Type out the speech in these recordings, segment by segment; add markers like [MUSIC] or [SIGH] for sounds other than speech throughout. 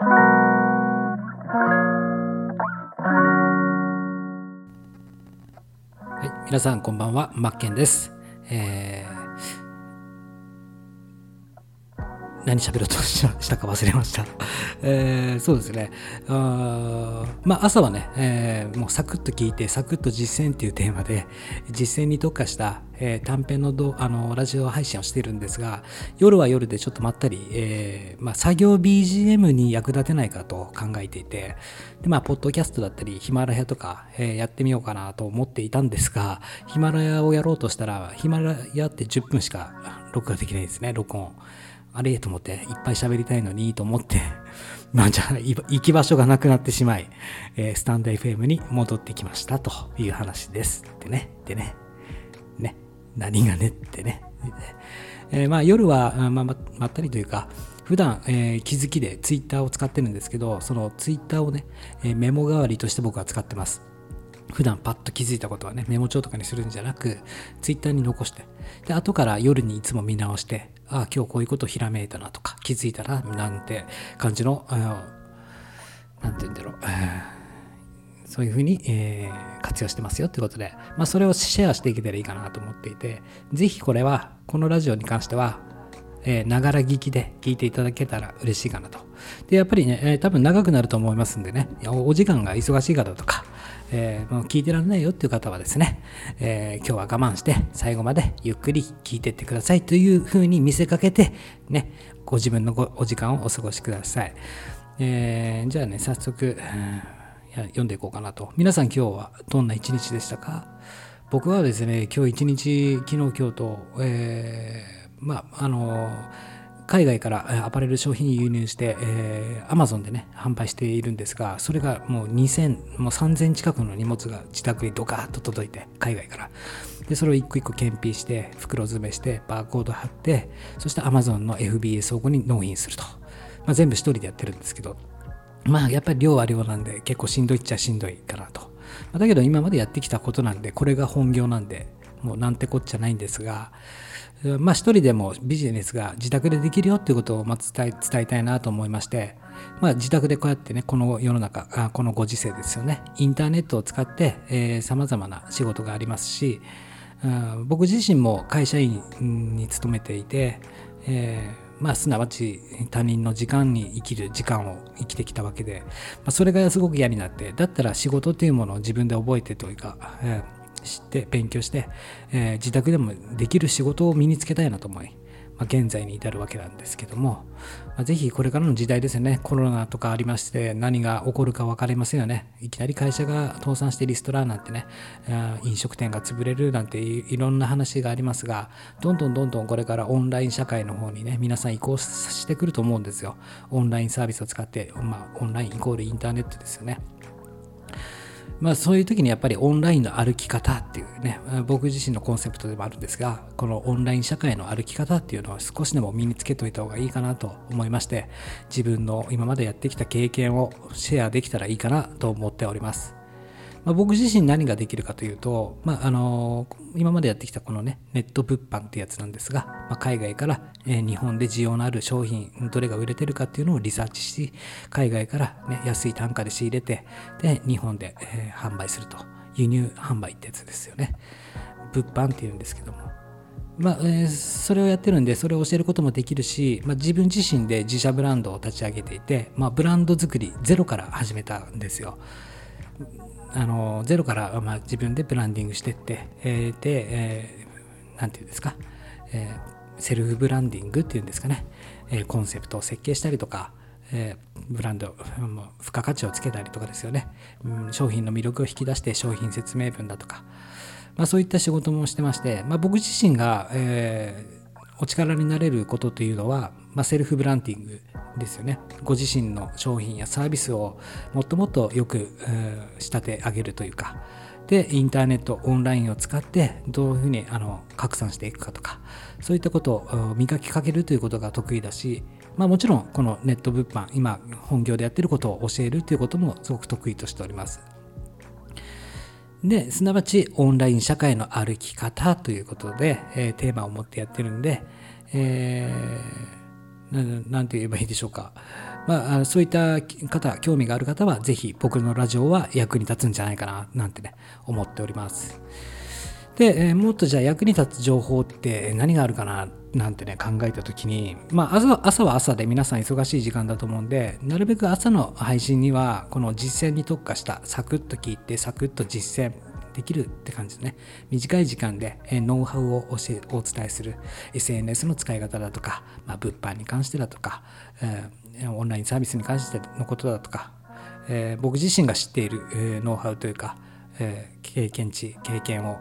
はい、皆さんこんばんは、マッケンです。えー何喋ろうとしたか忘れました。[LAUGHS] えー、そうですね。あまあ、朝はね、えー、もうサクッと聞いて、サクッと実践っていうテーマで、実践に特化した、えー、短編のどあのラジオ配信をしているんですが、夜は夜でちょっとまったり、えーまあ、作業 BGM に役立てないかと考えていて、でまあ、ポッドキャストだったり、ヒマラヤとか、えー、やってみようかなと思っていたんですが、ヒマラヤをやろうとしたら、ヒマラヤって10分しか録画できないですね、録音。あれと思って、いっぱい喋りたいのにと思って、[LAUGHS] まあじゃあ、行き場所がなくなってしまい、えー、スタンド FM に戻ってきましたという話です。でね、でね、ね、何がねってね。えー、まあ夜は、まあ、ままったりというか、普段、えー、気づきでツイッターを使ってるんですけど、そのツイッターをね、えー、メモ代わりとして僕は使ってます。普段パッと気づいたことはね、メモ帳とかにするんじゃなく、ツイッターに残して、で、後から夜にいつも見直して、あ、今日こういうことひらめいたなとか、気づいたな、なんて感じの、なんて言うんだろう、そういうふうに、えー、活用してますよってことで、まあ、それをシェアしていけたらいいかなと思っていて、ぜひこれは、このラジオに関しては、ながら聞きで聞いていただけたら嬉しいかなと。で、やっぱりね、えー、多分長くなると思いますんでね、お時間が忙しい方とか、えー、もう聞いてられないよっていう方はですね、えー、今日は我慢して最後までゆっくり聞いてってくださいというふうに見せかけて、ね、ご自分のお時間をお過ごしください。えー、じゃあね、早速、読んでいこうかなと。皆さん今日はどんな一日でしたか？僕はですね、今日一日、昨日今日と、えー、まあ、あのー海外からアパレル商品輸入して、えー、Amazon でね、販売しているんですが、それがもう2000、もう3000近くの荷物が自宅にドカーッと届いて、海外から。で、それを一個一個検品して、袋詰めして、バーコード貼って、そして Amazon の FBA 倉庫に納品すると。まあ、全部一人でやってるんですけど、まあやっぱり量は量なんで結構しんどいっちゃしんどいかなと。だけど今までやってきたことなんで、これが本業なんで、もうなんてこっちゃないんですが、まあ一人でもビジネスが自宅でできるよっていうことをま伝え伝えたいなと思いまして、まあ自宅でこうやってね、この世の中、あこのご時世ですよね、インターネットを使ってえー、様々な仕事がありますし、僕自身も会社員に勤めていて、えー、まあ、すなわち他人の時間に生きる時間を生きてきたわけで、まあ、それがすごく嫌になって、だったら仕事っていうものを自分で覚えてというか、えー知って勉強して、えー、自宅でもできる仕事を身につけたいなと思い、まあ、現在に至るわけなんですけども、まあ、ぜひこれからの時代ですよね。コロナとかありまして何が起こるか分かりませんよね。いきなり会社が倒産してリストラなんてね飲食店が潰れるなんていろんな話がありますがどんどんどんどんこれからオンライン社会の方にね皆さん移行してくると思うんですよ。オンラインサービスを使って、まあ、オンラインイコールインターネットですよね。まあ、そういう時にやっぱりオンラインの歩き方っていうね僕自身のコンセプトでもあるんですがこのオンライン社会の歩き方っていうのを少しでも身につけといた方がいいかなと思いまして自分の今までやってきた経験をシェアできたらいいかなと思っております。まあ、僕自身何ができるかというと、まあ、あの今までやってきたこのねネット物販ってやつなんですが、まあ、海外から、え、日本で需要のある商品どれが売れてるかっていうのをリサーチし海外から、ね、安い単価で仕入れてで日本で、え、販売すると。輸入販売ってやつですよね。物販っていうんですけども。まあえー、それをやってるんでそれを教えることもできるし、まあ、自分自身で自社ブランドを立ち上げていて、まあ、ブランド作りゼロから始めたんですよ。あのゼロから、まあ、自分でブランディングしてって、えー、で、えー、なんていうんですか、えー、セルフブランディングっていうんですかね、えー、コンセプトを設計したりとか、えー、ブランド、付加価値をつけたりとかですよね、うん、商品の魅力を引き出して商品説明文だとか、まあ、そういった仕事もしてまして、まあ、僕自身が、えー、お力になれることというのは、まあ、セルフブランディングですよね。ご自身の商品やサービスをもっともっとよく、仕立て上げるというか。でインターネットオンラインを使ってどういうふうにあの拡散していくかとか。そういったことを磨きかけるということが得意だしまあもちろんこのネット物販今本業でやってることを教えるということもすごく得意としております。ですなわちオンライン社会の歩き方ということで、えー、テーマを持ってやってるんで、えーなんて言えばいいでしょうか。まあ、そういった方、興味がある方は、ぜひ僕のラジオは役に立つんじゃないかな、なんてね、思っております。で、え、もっとじゃあ役に立つ情報って何があるかななんてね考えた時にまあ朝朝は朝で皆さん忙しい時間だと思うんでなるべく朝の配信にはこの実践に特化したサクッと聞いてサクッと実践できるって感じですね短い時間でノウハウを教えお伝えする SNS の使い方だとか、まあ、物販に関してだとか、えー、オンラインサービスに関してのことだとか、えー、僕自身が知っている、えー、ノウハウというかえー、経験値経験を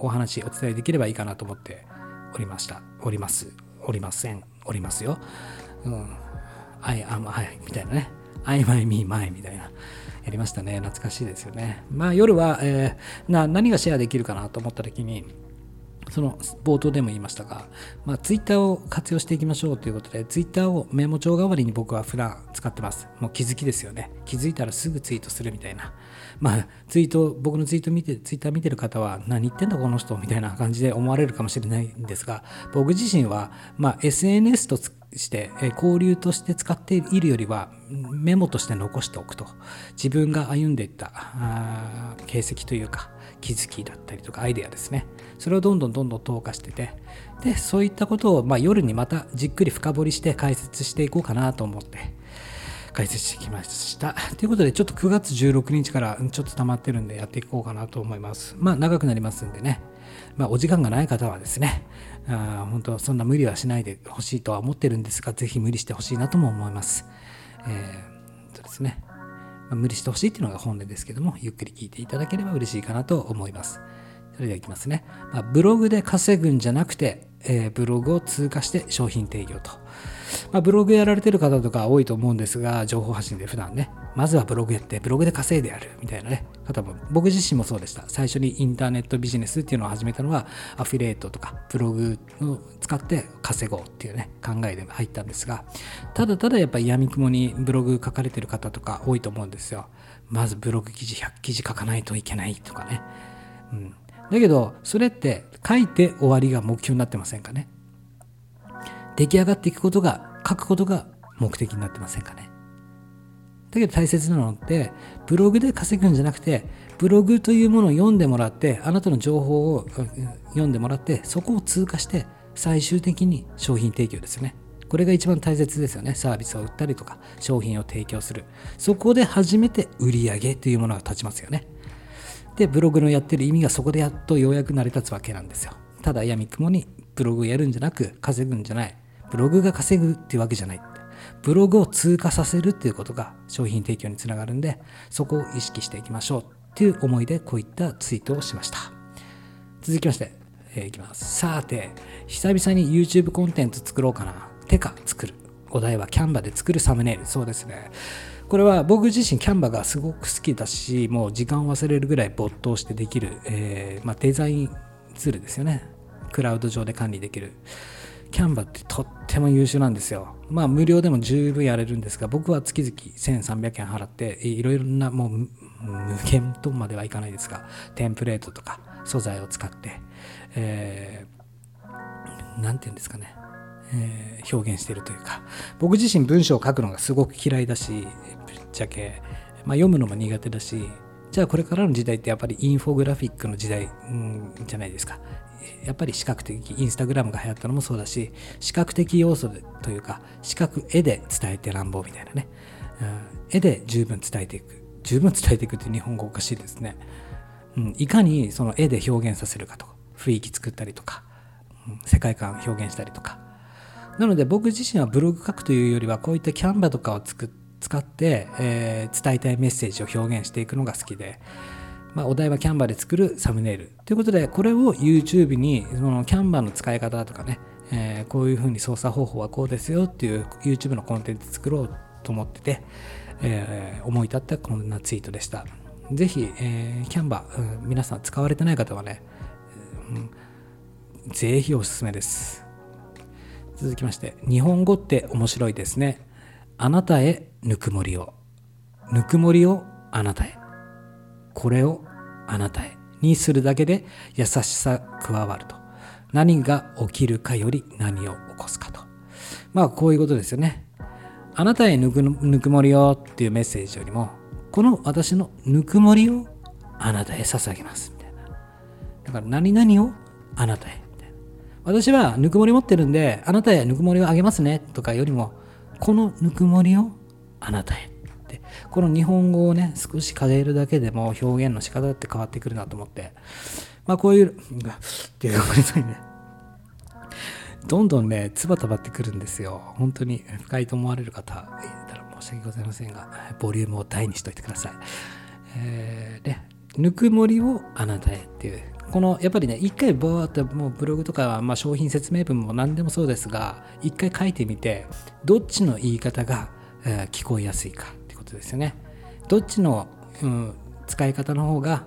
お話お伝えできればいいかなと思っておりました。おります。おりません。おりますよ。うん。I am I みたいなね。I my me my みたいな。やりましたね懐かしいですよねまあ夜は、えー、な何がシェアできるかなと思った時にその冒頭でも言いましたが、まあ、ツイッターを活用していきましょうということで、ツイッターをメモ帳代わりに僕は普段使ってます。もう気づきですよね。気づいたらすぐツイートするみたいな。まあ、ツイート、僕のツイート見て、ツイッター見てる方は、何言ってんだこの人みたいな感じで思われるかもしれないんですが、僕自身は、まあ、SNS として、交流として使っているよりは、メモとして残しておくと。自分が歩んでいった形跡というか、気づきだったりとかアイデアですね。それをどんどんどんどん投下してて、で、そういったことを、まあ、夜にまたじっくり深掘りして解説していこうかなと思って、解説してきました。ということで、ちょっと9月16日からちょっと溜まってるんでやっていこうかなと思います。まあ、長くなりますんでね。まあ、お時間がない方はですね、あ本当そんな無理はしないでほしいとは思ってるんですが、ぜひ無理してほしいなとも思います。えー、そうですね。まあ、無理してほしいっていうのが本音ですけども、ゆっくり聞いていただければ嬉しいかなと思います。それではいきますね。まあ、ブログで稼ぐんじゃなくて、えー、ブログを通過して商品提供と。まあ、ブログやられてる方とか多いと思うんですが、情報発信で普段ね、まずはブログやって、ブログで稼いでやるみたいなね、方も、僕自身もそうでした。最初にインターネットビジネスっていうのを始めたのは、アフィリエイトとか、ブログを使って稼ごうっていうね、考えで入ったんですが、ただただやっぱり闇雲にブログ書かれてる方とか多いと思うんですよ。まずブログ記事100記事書かないといけないとかね。うん。だけど、それって書いて終わりが目標になってませんかね？出来上がっていくことが書くことが目的になってませんかね？だけど大切なのってブログで稼ぐんじゃなくてブログというものを読んでもらってあなたの情報を読んでもらってそこを通過して最終的に商品提供ですよね。これが一番大切ですよね。サービスを売ったりとか商品を提供する。そこで初めて売り上げというものが立ちますよね。でブログのやってる意味がそこでやっとようやく成り立つわけなんですよただ闇雲にブログをやるんじゃなく稼ぐんじゃないブログが稼ぐっていうわけじゃない。ブログを通過させるっていうことが商品提供につながるんで、そこを意識していきましょうっていう思いでこういったツイートをしました。続きまして、えー、いきます。さて、久々に YouTube コンテンツ作ろうかな。てか、作る。お題はキャンバで作るサムネイル。そうですね。これは僕自身キャンバがすごく好きだし、もう時間を忘れるぐらい没頭してできる、えー、まあ、デザインツールですよね。クラウド上で管理できる。キャンバってとっても優秀なんですよ。まあ無料でも十分やれるんですが、僕は月々1300円払って、いろいろなもう無限とまではいかないですが、テンプレートとか素材を使って、えー、て言うんですかね、え、表現してるというか、僕自身文章を書くのがすごく嫌いだし、ぶっちゃけ、まあ、読むのも苦手だし、じゃあこれからの時代ってやっぱりインフォグラフィックの時代、ん、じゃないですか。やっぱり視覚的インスタグラムが流行ったのもそうだし視覚的要素というか視覚絵で伝えて乱暴みたいなね、うん、絵で十分伝えていく。十分伝えていくって日本語おかしいですね、うん、いかにその絵で表現させるかとか雰囲気作ったりとか、うん、世界観表現したりとか。なので僕自身はブログ書くというよりはこういったキャンバとかを作っ使って、えー、伝えたいメッセージを表現していくのが好きでまあ、お題はキャンバーで作るサムネイル。ということで、これを YouTube に、そのキャンバーの使い方とかね、えー、こういうふうに操作方法はこうですよっていう YouTube のコンテンツ作ろうと思ってて、えー、思い立ったこんなツイートでした。ぜひ、えー、キャンバー、うん、皆さん使われてない方はね、うん、ぜひおすすめです。続きまして、日本語って面白いですね。あなたへぬくもりを。ぬくもりをあなたへ。これをあなたへにするだけで優しさ加わると。何が起きるかより何を起こすかと。まあこういうことですよね。あなたへぬくぬくもりをっていうメッセージよりも、この私のぬくもりをあなたへ捧げます。みたいな。だから何々をあなたへ。みたいな。私はぬくもり持ってるんで、あなたへぬくもりをあげますね。とかよりも、このぬくもりをあなたへ。って。この日本語をね少し変えるだけでも表現の仕方って変わってくるなと思って。まあこういうっていうごめんなさいね。どんどんね唾たばってくるんですよ。本当に深いと思われる方いたら申し訳ございませんがボリュームを大にしといてください。えー、でぬくもりをあなたへっていうこのやっぱりね一回ボーってもうブログとか、まあ、商品説明文も何でもそうですが一回書いてみてどっちの言い方が、え、聞こえやすいかってことですよね。どっちの、うん、使い方の方が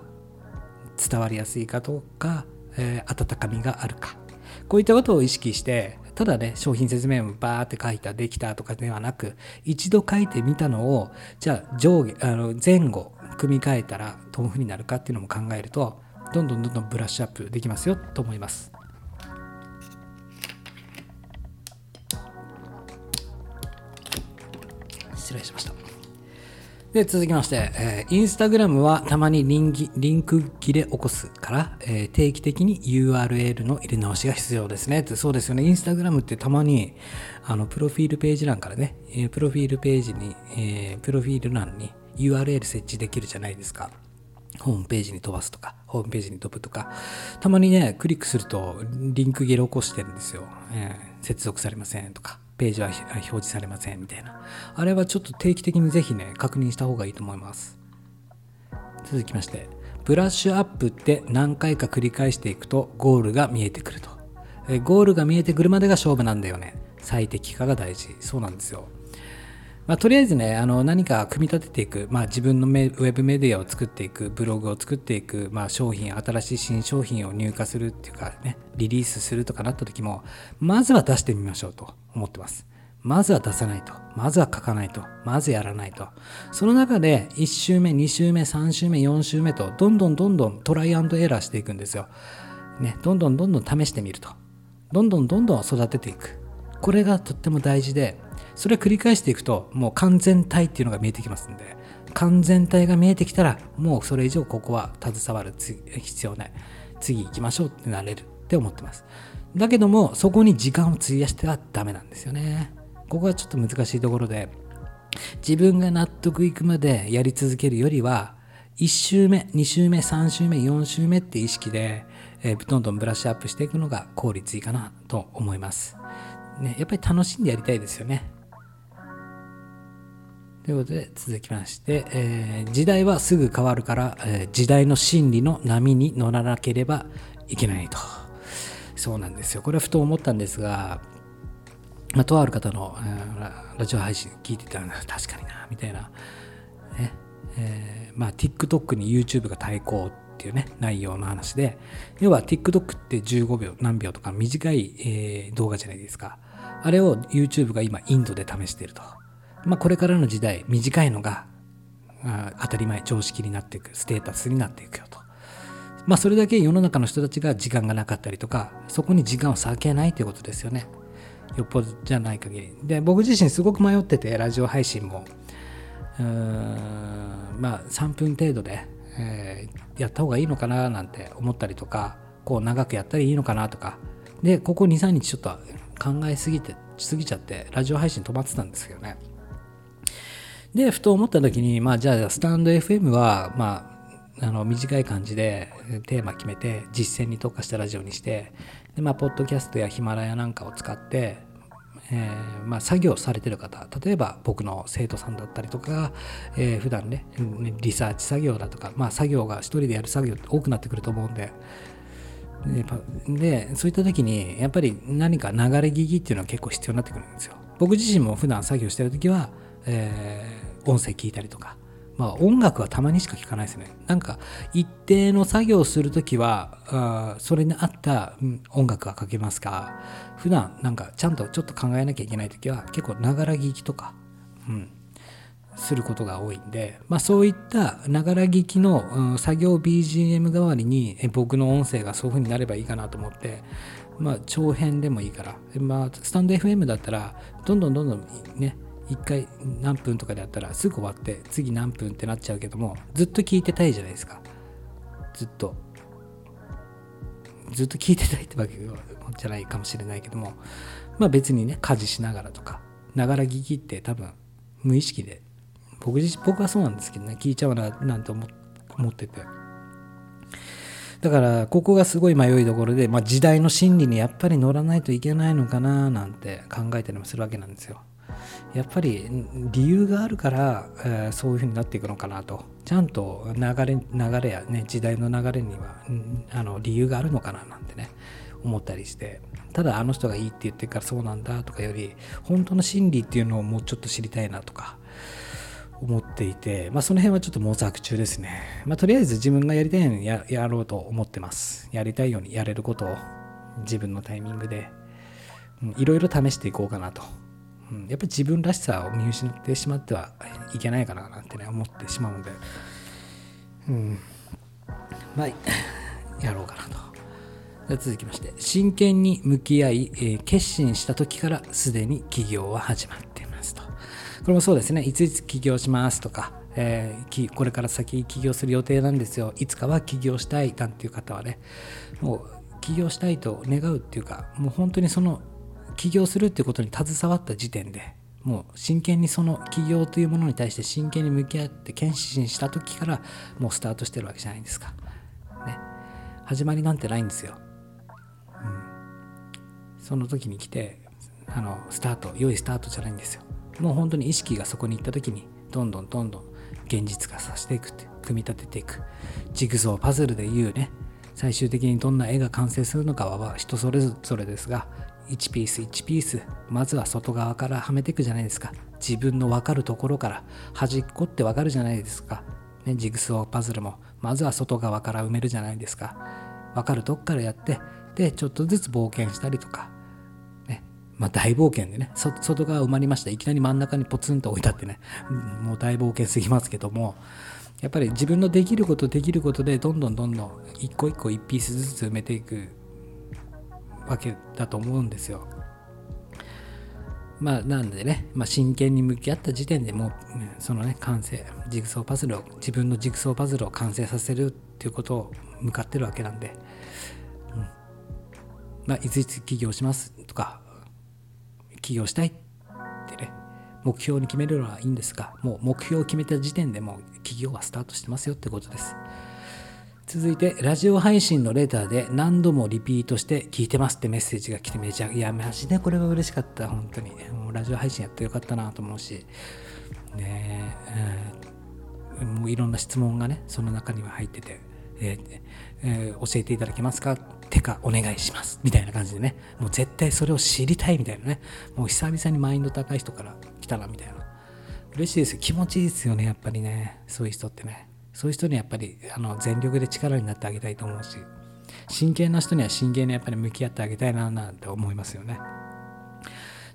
伝わりやすいかとか、えー、温かみがあるか。こういったことを意識して、ただね、商品説明文バーって書いた、できたとかではなく、一度書いてみたのを、じゃあ上下、あの前後、組み替えたらどういうふうになるかっていうのも考えると、どんどんどんどんブラッシュアップできますよと思います。失礼しました。で、続きまして、えー、インスタグラムはたまにリンリンク切れ起こすから、えー、定期的に URL の入れ直しが必要ですね。ってそうですよね。インスタグラムってたまに、あの、プロフィールページ欄からね、えー、プロフィールページに、えー、プロフィール欄に URL 設置できるじゃないですか。ホームページに飛ばすとか、ホームページに飛ぶとか、たまにね、クリックするとリンク切れ起こしてるんですよ。えー、接続されませんとか。ページは表示されませんみたいな。あれはちょっと定期的にぜひね、確認した方がいいと思います。続きまして、ブラッシュアップって何回か繰り返していくとゴールが見えてくると。えゴールが見えてくるまでが勝負なんだよね。最適化が大事。そうなんですよ。まあ、とりあえずね、あの何か組み立てていく、まあ、自分のウェブメディアを作っていく、ブログを作っていく、まあ、商品、新しい新商品を入荷するっていうかね、リリースするとかなった時も、まずは出してみましょうと思ってます。まずは出さないと。まずは書かないと。まずやらないと。その中で1週目、2週目、3週目、4週目と、どんどんどんどんトライアンドエラーしていくんですよ。ね、どんどんどんどん試してみると。どんどんどんどん育てていく。これがとっても大事で、それを繰り返していくともう完全体っていうのが見えてきますんで完全体が見えてきたらもうそれ以上ここは携わる必要ない。次行きましょうってなれる。って思ってます。だけどもそこに時間を費やしてはダメなんですよね。ここはちょっと難しいところで自分が納得いくまでやり続けるよりは1週目2週目3週目4週目って意識で、えー、どんどんブラッシュアップしていくのが効率いいかなと思います。ねやっぱり楽しんでやりたいですよね。ということで続きまして、えー、時代はすぐ変わるから、えー、時代の真理の波に乗らなければいけないと。そうなんですよ。これはふと思ったんですが、まあ、とある方の、えー、ラジオ配信聞いてたら確かにな、みたいな。ねえー、まあ TikTok に YouTube が対抗っていうね、内容の話で、要は TikTok って15秒、何秒とか短い、えー、動画じゃないですか。あれを YouTube が今インドで試していると。まあ、これからの時代短いのが当たり前常識になっていくステータスになっていくよと。まあそれだけ世の中の人たちが時間がなかったりとかそこに時間を割けないということですよね。よっぽどじゃない限り。で僕自身すごく迷っててラジオ配信もうーまあ3分程度で、えー、やった方がいいのかななんて思ったりとかこう長くやったらいいのかなとかでここ23日ちょっと考えすぎてすぎちゃってラジオ配信止まってたんですけどね。で、ふと思った時に、まあじゃあスタンド FM は、まあ、あの短い感じでテーマ決めて実践に特化したラジオにしてで、まあ、ポッドキャストやヒマラヤなんかを使って、えーまあ、作業されてる方例えば僕の生徒さんだったりとか、えー、普段ねリサーチ作業だとか、まあ、作業が一人でやる作業って多くなってくると思うんででそういった時にやっぱり何か流れ聞きっていうのは結構必要になってくるんですよ。僕自身も普段作業してる時は、え音声聞いたりとか、まあ、音楽はたまにしか聞かないですね。なんか一定の作業をするときはあそれに合った、音楽はかけますが普段なんかちゃんとちょっと考えなきゃいけないときは結構ながら聞きとか、うん、することが多いんで、まあ、そういったながら聞きの、うん、作業 BGM 代わりに僕の音声がそういう風になればいいかなと思って、まあ、長編でもいいから、まあ、スタンド FM だったらどんどんどんどんね1回何分とかでやったらすぐ終わって次何分ってなっちゃうけどもずっと聞いてたいじゃないですか。ずっと。ずっと聞いてたいってわけじゃないかもしれないけどもまあ別にね家事しながらとかながら聞きって多分無意識で僕自身僕はそうなんですけどね聞いちゃうななんて思ってて。だからここがすごい迷いどころで、まあ、時代の真理にやっぱり乗らないといけないのかななんて考えたりもするわけなんですよ。やっぱり理由があるから、えー、そういうふうになっていくのかなとちゃんと流れ流れやね時代の流れにはあの理由があるのかななんてね思ったりしてただあの人がいいって言ってるからそうなんだとかより本当の真理っていうのをもうちょっと知りたいなとか思っていて、まあ、その辺はちょっと模索中ですね。まあ、とりあえず自分がやりたいようにややろうと思ってます。やりたいようにやれることを自分のタイミングで、いろいろ試していこうかなと。うん、やっぱり自分らしさを見失ってしまってはいけないかななんてね、思ってしまうので、うん、まあ、[LAUGHS] やろうかなと。続きまして、真剣に向き合い、えー、決心した時からすでに起業は始まっていますと。これもそうですね、いついつ起業しますとか、えー、これから先起業する予定なんですよ、いつかは起業したいなんていう方はね、もう起業したいと願うっていうか、もう本当にその起業するっていうことに携わった時点で、もう真剣にその起業というものに対して真剣に向き合って検診した時からもうスタートしてるわけじゃないですか。ね。始まりなんてないんですよ。うんその時に来てあのスタート良いスタートじゃないんですよもう本当に意識がそこに行った時にどんどんどんどん現実化させていくって組み立てていくジグソーパズルで言うね最終的にどんな絵が完成するのかは人それぞれですが1ピース1ピースまずは外側からはめていくじゃないですか。自分の分かるところから端っこって分かるじゃないですか、ね、ジグソーパズルもまずは外側から埋めるじゃないですか。分かるとこからやってでちょっとずつ冒険したりとか。ねまあ、大冒険でね、外側埋まりました。いきなり真ん中にポツンと置いたってね、もう大冒険すぎますけども、やっぱり自分のできることできることで、どんどんどんどん一個一個一ピースずつ埋めていく。わけだと思うんですよ。まあ、なんでね、まあ、真剣に向き合った時点でもう、そのね、完成、ジグソーパズルを、自分のジグソーパズルを完成させるっていうことを向かってるわけなんで、うん。まあ、いついつ起業しますとか、起業したいってね、目標に決めるのはいいんですが、もう目標を決めた時点でもう起業はスタートしてますよってことです。続いて、ラジオ配信のレターで何度もリピートして聞いてますってメッセージが来てめちゃ、いや、マジでこれは嬉しかった、本当に。もうラジオ配信やってよかったなと思うし、ねえ、もういろんな質問がね、その中には入ってて、えーえー、教えていただけますか？てかお願いします。みたいな感じでね。もう絶対それを知りたいみたいなね。もう久々にマインド高い人から来たなみたいな。嬉しいです気持ちいいですよねやっぱりね。そういう人ってね。そういう人にやっぱりあの全力で力になってあげたいと思うし真剣な人には真剣にやっぱり向き合ってあげたいななんて思いますよね。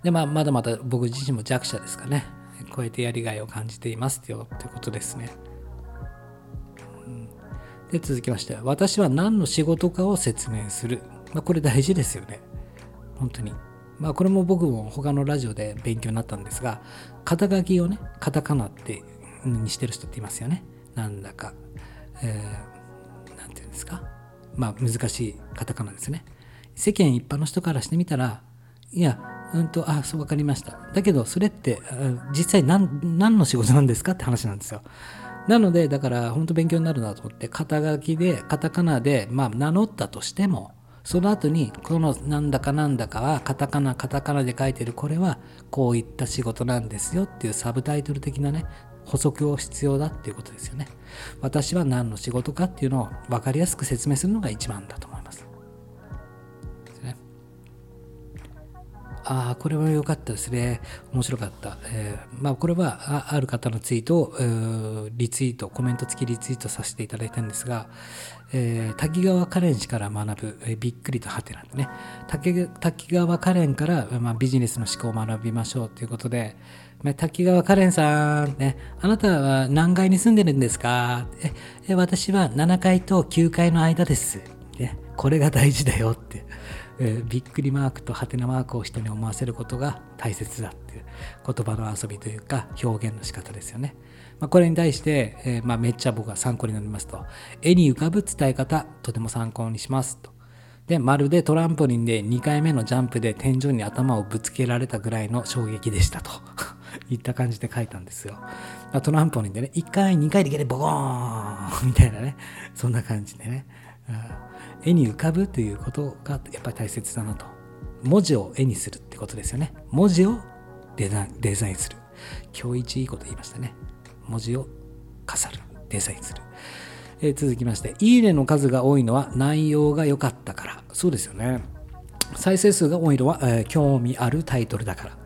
でまあまだまだ僕自身も弱者ですかね。こうやってやりがいを感じていますよってことですね。で続きまして私は何の仕事かを説明する、まあ、これ大事ですよね。本当に。まあこれも僕も他のラジオで勉強になったんですが肩書きをねカタカナってにしてる人っていますよね。なんだかえー、なんていうんですか？まあ難しいカタカナですね。世間一般の人からしてみたらいやうんとあそう分かりました。だけどそれって実際何何の仕事なんですか？って話なんですよ。なので、だから本当勉強になるなと思って、肩書きで、カタカナで、まあ名乗ったとしても、その後に、このなんだかなんだかは、カタカナ、カタカナで書いてる、これはこういった仕事なんですよっていうサブタイトル的なね、補足を必要だっていうことですよね。私は何の仕事かっていうのを分かりやすく説明するのが一番だと思います。あ、これは良かったですね。面白かった。えー、まあ、これはあ、ある方のツイートを、リツイート、コメント付きリツイートさせていただいたんですが、えー、滝川カレン氏から学ぶ、えー、びっくりとはてなんでね、滝滝川カレンから、まあ、ビジネスの思考を学びましょうということで、まあ滝川カレンさん、ね、あなたは何階に住んでるんですか？え私は7階と9階の間です。ね、これが大事だよって。えー、びっくりマークとハテナマークを人に思わせることが大切だっていう言葉の遊びというか表現の仕方ですよね。まあ、これに対して、えー、まあ、めっちゃ僕は参考になりますと、絵に浮かぶ伝え方、とても参考にしますと。で、まるでトランポリンで2回目のジャンプで天井に頭をぶつけられたぐらいの衝撃でしたと [LAUGHS] いった感じで書いたんですよ。トランポリンでね、1回、2回でいけてボコーンみたいなね、そんな感じでね、絵に浮かぶということがやっぱり大切だなと。文字を絵にするってことですよね。文字をデザデザインする。今日一いいこと言いましたね。文字を飾る。デザインする。えー、続きまして、いいねの数が多いのは内容が良かったから。そうですよね。再生数が多いのは、えー、興味あるタイトルだから。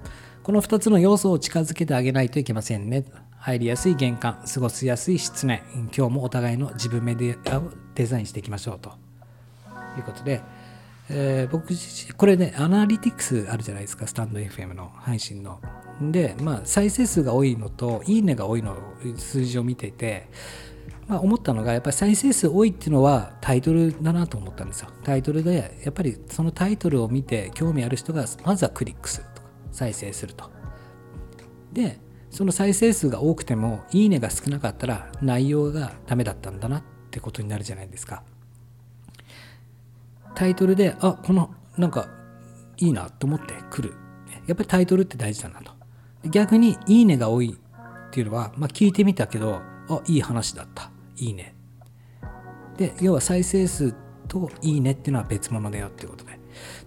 この2つの要素を近づけてあげないといけませんね。入りやすい玄関、過ごしやすい室内、今日もお互いの自分メディアをデザインしていきましょうということで、えー、僕自身これね、アナリティクスあるじゃないですか、スタンド FM の配信の。で、まあ、再生数が多いのと、いいねが多いの数字を見ていて、まあ、思ったのが、やっぱり再生数多いっていうのはタイトルだなと思ったんですよ。タイトルで、やっぱりそのタイトルを見て興味ある人がまずはクリックするとか、再生すると。で、その再生数が多くても、いいねが少なかったら内容がダメだったんだなってことになるじゃないですか。タイトルで、あ、この、なんか、いいなと思って来る。やっぱりタイトルって大事だなと。逆に、いいねが多いっていうのは、まあ聞いてみたけど、あ、いい話だった。いいね。で、要は再生数といいねっていうのは別物だよっていうことで。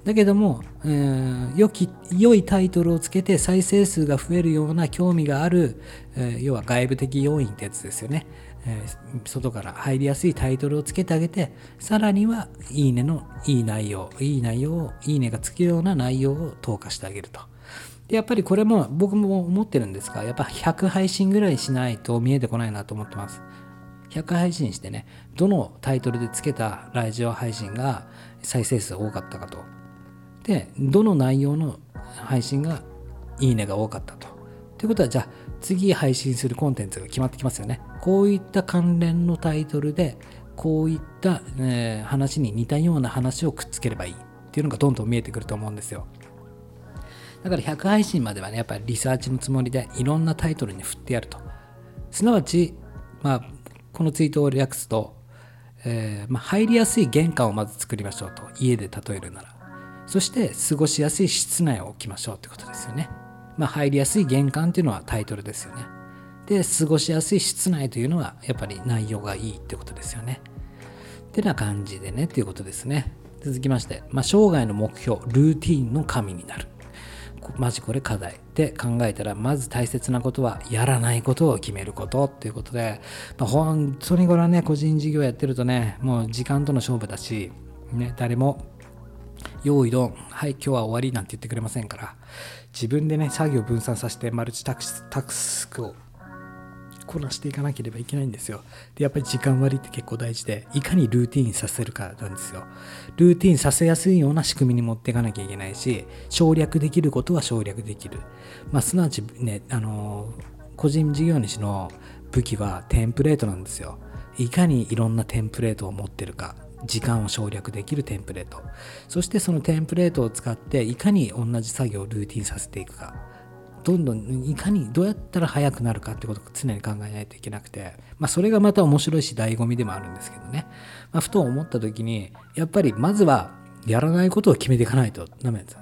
だけども、えー、良き良いタイトルをつけて再生数が増えるような興味がある、えー、要は外部的要因ってやつですよね、え、外から入りやすいタイトルをつけてあげてさらにはいいねのいい内容いい内容をいいねがつくような内容を投下してあげると。でやっぱりこれも僕も思ってるんですがやっぱ100配信ぐらいしないと見えてこないなと思ってます。100配信してねどのタイトルでつけたラジオ配信が再生数多かったかと。でどの内容の配信がいいねが多かったと。ということはじゃあ次配信するコンテンツが決まってきますよね。こういった関連のタイトルでこういった、えー、話に似たような話をくっつければいいっていうのがどんどん見えてくると思うんですよ。だから100配信まではね、やっぱりリサーチのつもりでいろんなタイトルに振ってやると。すなわち、まあ、このツイートを略すと、えー、まあ、入りやすい玄関をまず作りましょうと。家で例えるなら。そして過ごしやすい室内を置きましょうってことですよね。まあ、入りやすい玄関っていうのはタイトルですよね。で、過ごしやすい室内というのはやっぱり内容がいいってことですよね。ってな感じでねっていうことですね。続きまして、まあ、生涯の目標、ルーティンの神になる。マジこれ課題って考えたら、まず大切なことは、やらないことを決めることっていうことで、まあ、本当にこれはね、個人事業やってるとね、もう時間との勝負だし、ね、誰も用意ドン、はい、今日は終わりなんて言ってくれませんから、自分でね、作業分散させてマルチタクスクをこなしていかなければいけないんですよ。で、やっぱり時間割って結構大事で、いかにルーティンさせるかなんですよ。ルーティンさせやすいような仕組みに持っていかなきゃいけないし、省略できることは省略できる。まあ、すなわちね、あの個人事業主の武器はテンプレートなんですよ。いかにいろんなテンプレートを持ってるか。時間を省略できるテンプレート。そしてそのテンプレートを使っていかに同じ作業をルーティンさせていくか。どんどんいかにどうやったら速くなるかってことを常に考えないといけなくて、まあ、それがまた面白いし醍醐味でもあるんですけどね、まあ、ふと思った時にやっぱりまずはやらないことを決めていかないと。ダメなんですよ。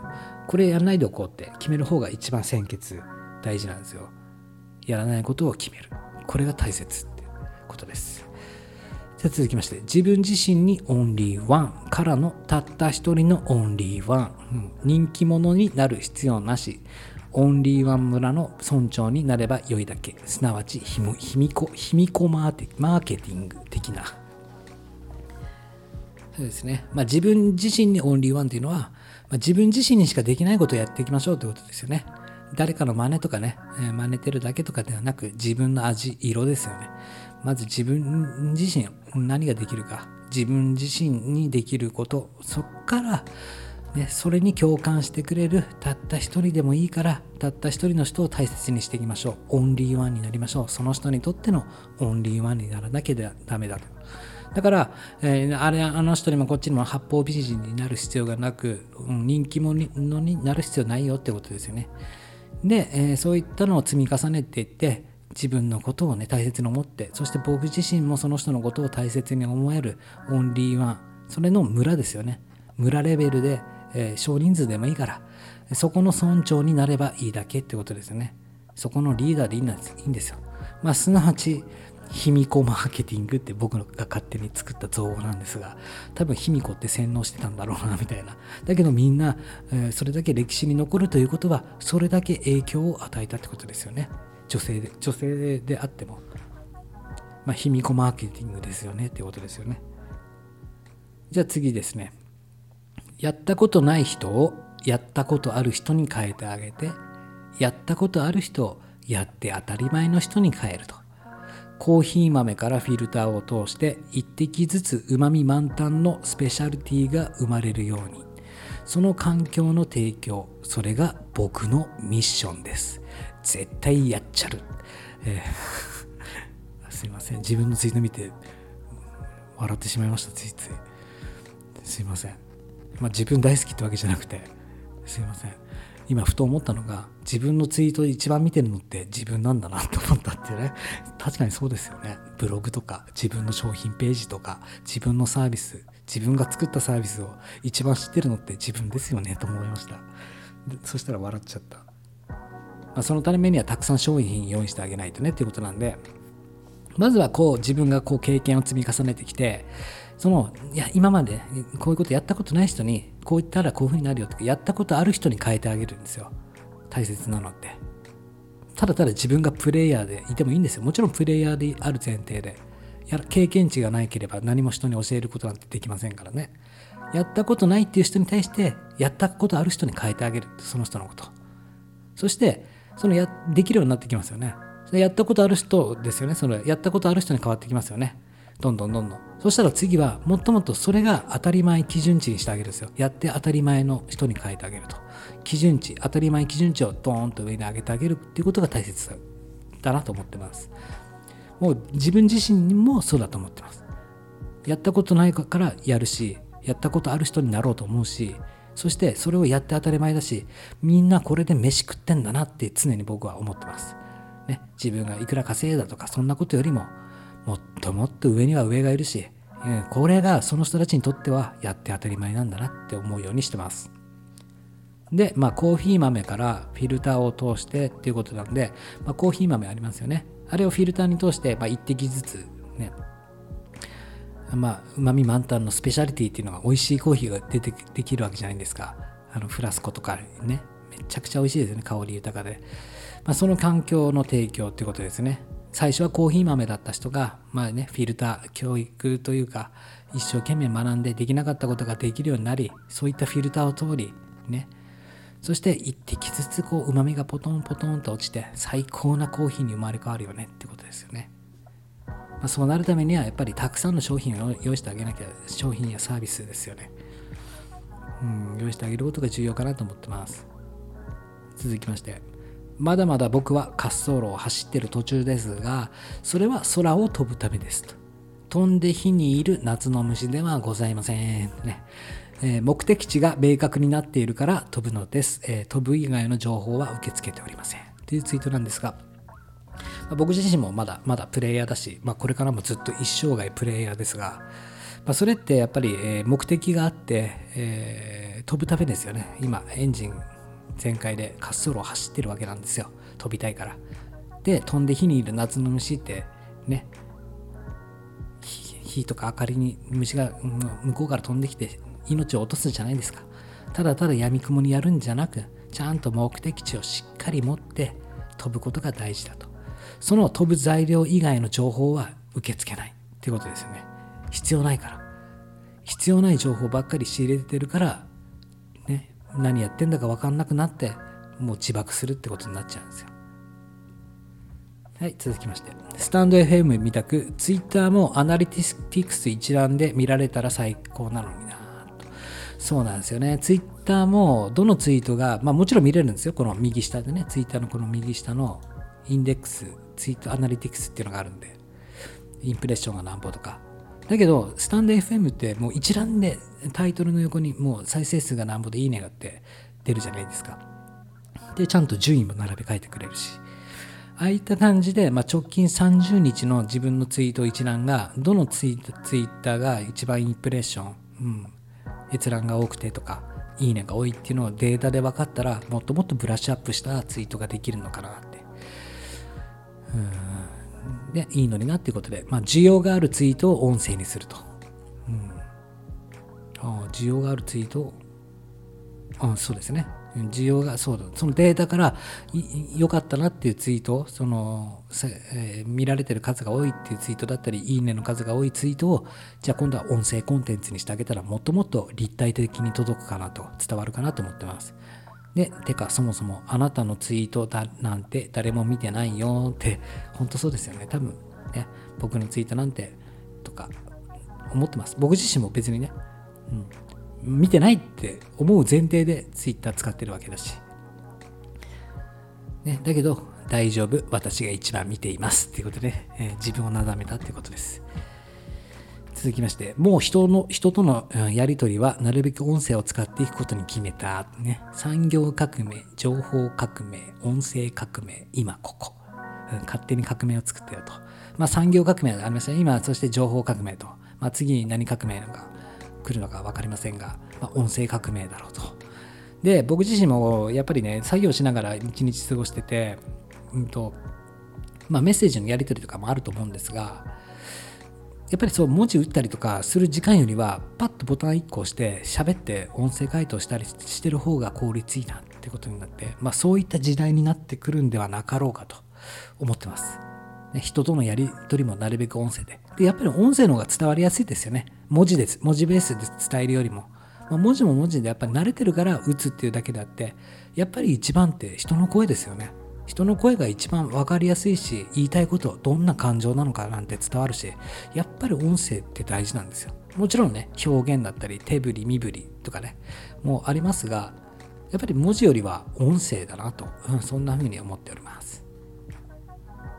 これやらないでおこうって。決める方が一番先決。大事なんですよ。やらないことを決める。これが大切ってことです。じゃ続きまして、自分自身にオンリーワンからのたった一人のオンリーワン、うん、人気者になる必要なし、オンリーワン村の村長になれば良いだけ、すなわちひもひみこ、ひみこマーテマーケティング的な。そうですね。まあ、自分自身にオンリーワンっていうのは、まあ、自分自身にしかできないことをやっていきましょうということですよね。誰かの真似とかね、え、真似てるだけとかではなく、自分の味、色ですよね。まず自分自身何ができるか自分自身にできることそっから、ね、それに共感してくれるたった一人でもいいからたった一人の人を大切にしていきましょう。オンリーワンになりましょう。その人にとってのオンリーワンにならなきゃダメだと。だから、えー、あれあの人にもこっちにも八方美人になる必要がなく、うん、人気者になる必要ないよってことですよね。で、えー、そういったのを積み重ねていって自分のことをね大切に思ってそして僕自身もその人のことを大切に思えるオンリーワンそれの村ですよね。村レベルで、えー、少人数でもいいからそこの村長になればいいだけってことですよね。そこのリーダーでいいんですいいんですよ。まあすなわち卑弥呼マーケティングって僕が勝手に作った造語なんですが多分卑弥呼って洗脳してたんだろうなみたいな。だけどみんな、えー、それだけ歴史に残るということはそれだけ影響を与えたってことですよね。女性で女性であってもまあ卑弥呼マーケティングですよねってことですよね。じゃあ次ですね。やったことない人をやったことある人に変えてあげてやったことある人をやって当たり前の人に変えると。コーヒー豆からフィルターを通して一滴ずつうまみ満タンのスペシャルティーが生まれるように。その環境の提供それが僕のミッションです。絶対やっちゃる、えー、[LAUGHS] すいません。自分のツイート見て笑ってしまいましたついつい。すいません。まあ自分大好きってわけじゃなくてすいません。今ふと思ったのが自分のツイートで一番見てるのって自分なんだなと思ったっていうね。確かにそうですよね。ブログとか自分の商品ページとか自分のサービス自分が作ったサービスを一番知ってるのって自分ですよねと思いました。そしたら笑っちゃった、まあ、そのためにはたくさん商品用意してあげないとねっていうことなんでまずはこう自分がこう経験を積み重ねてきてそのいや今までこういうことやったことない人にこう言ったらこういうふうになるよとかやったことある人に変えてあげるんですよ。大切なのって。ただただ自分がプレイヤーでいてもいいんですよ。もちろんプレイヤーである前提でや経験値がないければ何も人に教えることなんてできませんからね。やったことないっていう人に対してやったことある人に変えてあげるその人のこと。そしてそのやできるようになってきますよね。やったことある人ですよね。そのやったことある人に変わってきますよね。どんどんどんどん。そしたら次はもっともっとそれが当たり前基準値にしてあげるんですよ。やって当たり前の人に変えてあげると。基準値当たり前基準値をドーンと上に上げてあげるっていうことが大切だなと思ってます。もう自分自身もそうだと思ってます。やったことないからやるしやったことある人になろうと思うしそしてそれをやって当たり前だしみんなこれで飯食ってんだなって常に僕は思ってます、ね、自分がいくら稼いだとかそんなことよりももっともっと上には上がいるし、うんこれがその人たちにとってはやって当たり前なんだなって思うようにしてます。で、まあ、コーヒー豆からフィルターを通してっていうことなんで、まあ、コーヒー豆ありますよね。あれをフィルターに通して、まあ、1滴ずつね、まあ、うまみ満タンのスペシャリティっていうのが美味しいコーヒーが出てできるわけじゃないですか。あのフラスコとかね、めちゃくちゃ美味しいですね、香り豊かで。まあ、その環境の提供っていうことですね。最初はコーヒー豆だった人が、まあね、フィルター、教育というか、一生懸命学んでできなかったことができるようになり、そういったフィルターを通り、ね、そして一滴ずつこう、旨味がポトンポトンと落ちて、最高なコーヒーに生まれ変わるよねってことですよね。まあ、そうなるためには、やっぱりたくさんの商品を用意してあげなきゃ、商品やサービスですよね。うん、用意してあげることが重要かなと思ってます。続きまして、まだまだ僕は滑走路を走ってる途中ですが、それは空を飛ぶためですと。飛んで火にいる夏の虫ではございません。ねえ、目的地が明確になっているから飛ぶのです、え、飛ぶ以外の情報は受け付けておりません。というツイートなんですが、僕自身もまだまだプレイヤーだし、まあ、これからもずっと一生涯プレイヤーですが、まあ、それってやっぱり、目的があって、え飛ぶためですよね。今、エンジン全開で滑走路を走ってるわけなんですよ。飛びたいから。で飛んで火にいる夏の虫ってね火とか明かりに虫が向こうから飛んできて命を落とすじゃないですか。ただただ闇雲にやるんじゃなくちゃんと目的地をしっかり持って飛ぶことが大事だと。その飛ぶ材料以外の情報は受け付けないってことですよね。必要ないから。必要ない情報ばっかり仕入れてるからね何やってんだか分かんなくなってもう自爆するってことになっちゃうんですよ。はい続きまして。スタンド FM みたく Twitter もアナリティクス一覧で見られたら最高なのになと。そうなんですよね。Twitter もどのツイートがまあもちろん見れるんですよ。この右下でね。Twitter のこの右下のインデックスツイートアナリティクスっていうのがあるんでインプレッションが何歩とかだけど、スタンド FM ってもう一覧でタイトルの横にもう再生数がなんぼでいいねがって出るじゃないですか。でちゃんと順位も並べ替えてくれるしああいった感じで、まあ、直近30日の自分のツイート一覧がどのツイツイッターが一番インプレッション、うん、閲覧が多くてとかいいねが多いっていうのをデータで分かったらもっともっとブラッシュアップしたツイートができるのかなってでいいのになっていうことで、まあ、需要があるツイートを音声にすると、うん、あ需要があるツイートをあそうですね。需要がそうだ。そのデータから良かったなっていうツイートその、えー、見られてる数が多いっていうツイートだったりいいねの数が多いツイートをじゃあ今度は音声コンテンツにしてあげたらもっともっと立体的に届くかなと伝わるかなと思ってます。でてかそもそもあなたのツイートだなんて誰も見てないよって本当そうですよね多分ね僕のツイートなんてとか思ってます僕自身も別にね、うん、見てないって思う前提で Twitter 使ってるわけだし。ね、だけど、大丈夫、私が一番見ていますっていうことで、えー、自分をなだめたっていうことです。続きまして、もう人の、人とのやりとりはなるべく音声を使っていくことに決めた。ね、産業革命、情報革命、音声革命、今ここ。勝手に革命を作ってよと。まあ産業革命がありましたね。今、そして情報革命と。まあ次に何革命なのか。来るのか分かりませんが、まあ、音声革命だろうと。で、僕自身もやっぱりね、作業しながら一日過ごしてて、うんとまあ、メッセージのやり取りとかもあると思うんですが、やっぱりそう文字打ったりとかする時間よりはパッとボタン1個押して喋って音声回答したりしてる方が効率いいなってことになって、まあ、そういった時代になってくるんではなかろうかと思ってます。人とのやり取りもなるべく音声で。で、やっぱり音声の方が伝わりやすいですよね。文字です。文字ベースで伝えるよりも。まあ、文字も文字でやっぱり慣れてるから打つっていうだけであって、やっぱり一番って人の声ですよね。人の声が一番分かりやすいし、言いたいこと、どんな感情なのかなんて伝わるし、やっぱり音声って大事なんですよ。もちろんね、表現だったり、手振り、身振りとかね、もうありますが、やっぱり文字よりは音声だなと、うん、そんな風に思っております。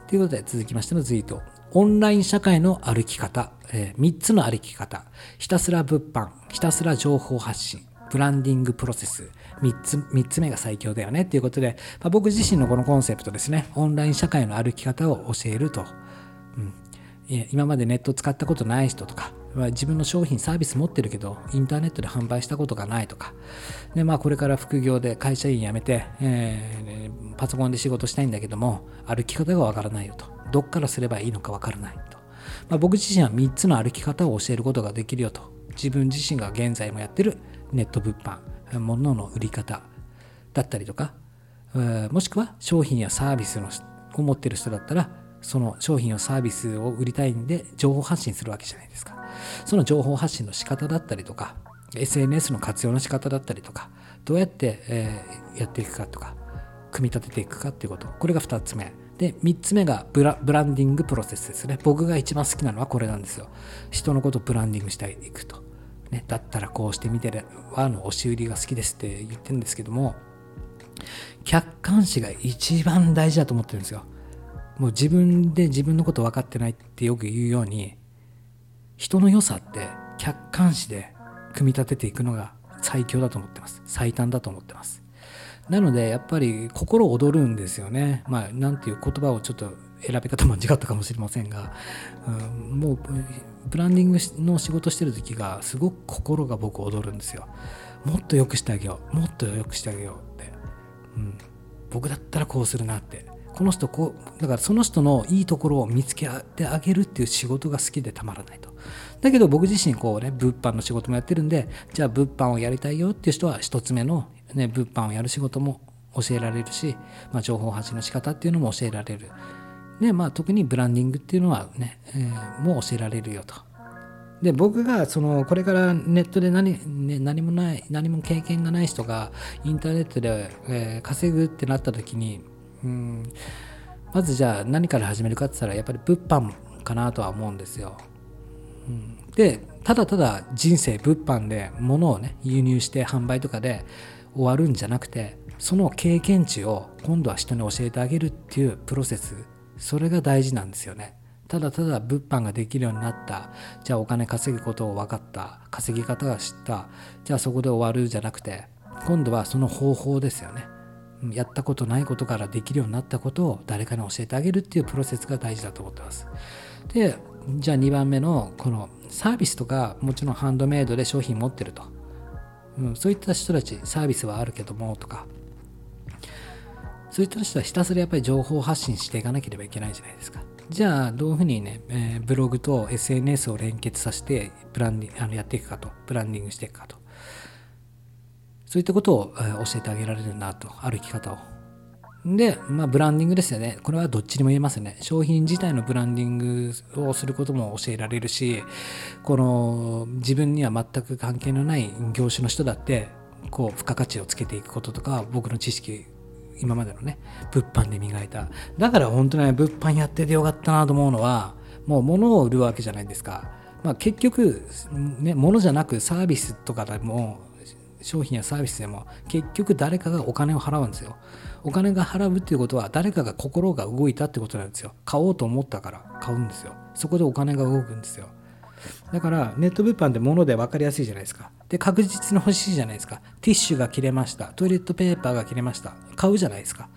ということで続きましてのツイート。オンライン社会の歩き方、えー、3つの歩き方。ひたすら物販、ひたすら情報発信、ブランディングプロセス。3つ、3つ目が最強だよねっていうことで、まあ、僕自身のこのコンセプトですね。オンライン社会の歩き方を教えると。うん、今までネット使ったことない人とか、自分の商品サービス持ってるけどインターネットで販売したことがないとかで、まあ、これから副業で会社員辞めて、えー、パソコンで仕事したいんだけども歩き方がわからないよとどっからすればいいのかわからないと、まあ、僕自身は3つの歩き方を教えることができるよと自分自身が現在もやってるネット物販物の売り方だったりとかもしくは商品やサービスを持ってる人だったらその商品やサービスを売りたいんで情報発信するわけじゃないですか。その情報発信の仕方だったりとか SNS の活用の仕方だったりとかどうやって、え、やっていくかとか組み立てていくかっていうこと。これが2つ目。で3つ目がブラブランディングプロセスですね。僕が一番好きなのはこれなんですよ。人のことをブランディングしていくと、ね、だったらこうしてみてる和の押し売りが好きですって言ってるんですけども客観視が一番大事だと思ってるんですよ。もう自分で自分のこと分かってないってよく言うように人の良さって客観視で組み立てていくのが最強だと思ってます。最短だと思ってます。なのでやっぱり心躍るんですよね。まあなんていう言葉をちょっと選び方間違ったかもしれませんが、うん、もうブランディングの仕事してる時がすごく心が僕躍るんですよ。もっと良くしてあげよう。もっと良くしてあげようって、うん、僕だったらこうするなって。この人こうだからその人のいいところを見つけてあげるっていう仕事が好きでたまらないと。だけど僕自身こうね物販の仕事もやってるんでじゃあ物販をやりたいよっていう人は一つ目の、ね、物販をやる仕事も教えられるし、まあ、情報発信の仕方っていうのも教えられる。でまあ特にブランディングっていうのはね、えー、もう教えられるよとで僕がそのこれからネットで何,、ね、何もない何も経験がない人がインターネットで、えー、稼ぐってなった時にうんまずじゃあ何から始めるかって言ったらやっぱり物販かなとは思うんですよ。うん、でただただ人生物販で物をね輸入して販売とかで終わるんじゃなくてその経験値を今度は人に教えてあげるっていうプロセスそれが大事なんですよね。ただただ物販ができるようになった。じゃあお金稼ぐことを分かった。稼ぎ方が知った。じゃあそこで終わるじゃなくて今度はその方法ですよね。やったことないことからできるようになったことを誰かに教えてあげるっていうプロセスが大事だと思ってます。でじゃあ2番目のこのサービスとかもちろんハンドメイドで商品持ってると、うん、そういった人たちサービスはあるけどもとか。そういった人はひたすらやっぱり情報発信していかなければいけないじゃないですか。じゃあどういうふうにね、えー、ブログと SNS を連結させてブランディあのやっていくかと。ブランディングしていくかと。そういったことを、えー、教えてあげられるなと。ある生き方を。で、まあ、ブランディングですよね。これはどっちにも言えますね。商品自体のブランディングをすることも教えられるし、この自分には全く関係のない業種の人だって、こう、付加価値をつけていくこととか、僕の知識今までのね、物販で磨いた。だから本当ね、物販やっててよかったなと思うのは、もう物を売るわけじゃないですか。まあ、結局、ね、物じゃなくサービスとかでも、商品やサービスでも、結局誰かがお金を払うんですよ。お金が払うっていうことは、誰かが心が動いたってことなんですよ。買おうと思ったから買うんですよ。そこでお金が動くんですよ。だからネット物販って物で分かりやすいじゃないですか。で、確実に欲しいじゃないですか。ティッシュが切れました。トイレットペーパーが切れました。買うじゃないですか。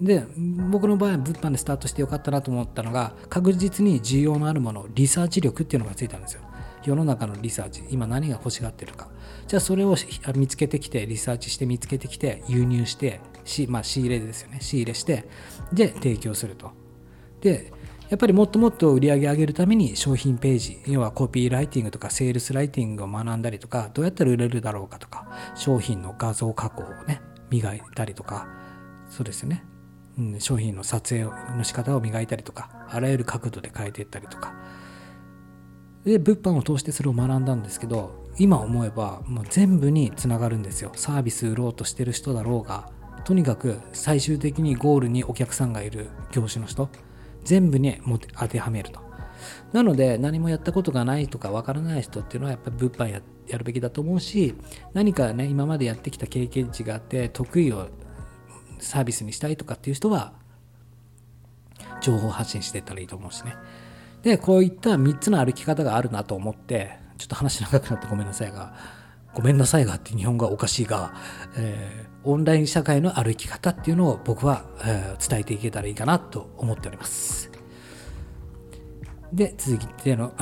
で、僕の場合は物販でスタートしてよかったなと思ったのが、確実に需要のあるもの、リサーチ力っていうのがついたんですよ。世の中のリサーチ、今何が欲しがってるか。じゃあそれを見つけてきて、リサーチして見つけてきて、輸入して、しまあ、仕入れですよね。仕入れして、で、提供すると。で、やっぱりもっともっと売り上げ上げるために商品ページ、要はコピーライティングとかセールスライティングを学んだりとか、どうやったら売れるだろうかとか、商品の画像加工をね、磨いたりとか、そうですよね。うん、商品の撮影の仕方を磨いたりとか、あらゆる角度で変えていったりとか。で、物販を通してそれを学んだんですけど、今思えばもう全部につながるんですよ。サービス売ろうとしてる人だろうが、とにかく最終的にゴールにお客さんがいる業種の人、全部に当てはめると。なので何もやったことがないとかわからない人っていうのはやっぱり物販ややるべきだと思うし何かね今までやってきた経験値があって得意をサービスにしたいとかっていう人は情報発信していったらいいと思うしねでこういった3つの歩き方があるなと思ってちょっと話長くなってごめんなさいがごめんなさいがって日本語はおかしいが、えー、オンライン社会の歩き方っていうのを僕は、えー、伝えていけたらいいかなと思っております。で、続いての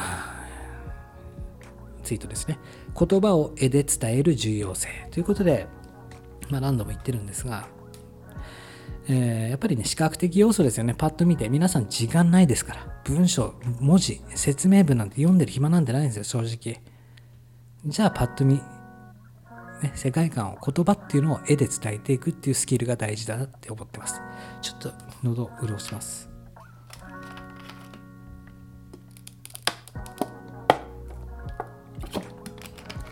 [SIGHS] ツイートですね。言葉を絵で伝える重要性ということで、まあ、何度も言ってるんですが、えー、やっぱりね、視覚的要素ですよね。パッと見て。皆さん時間ないですから。文章、文字、説明文なんて読んでる暇なんてないんですよ、正直。じゃあ、パッと見、ね、世界観を言葉っていうのを絵で伝えていくっていうスキルが大事だなって思ってます。ちょっと喉潤します。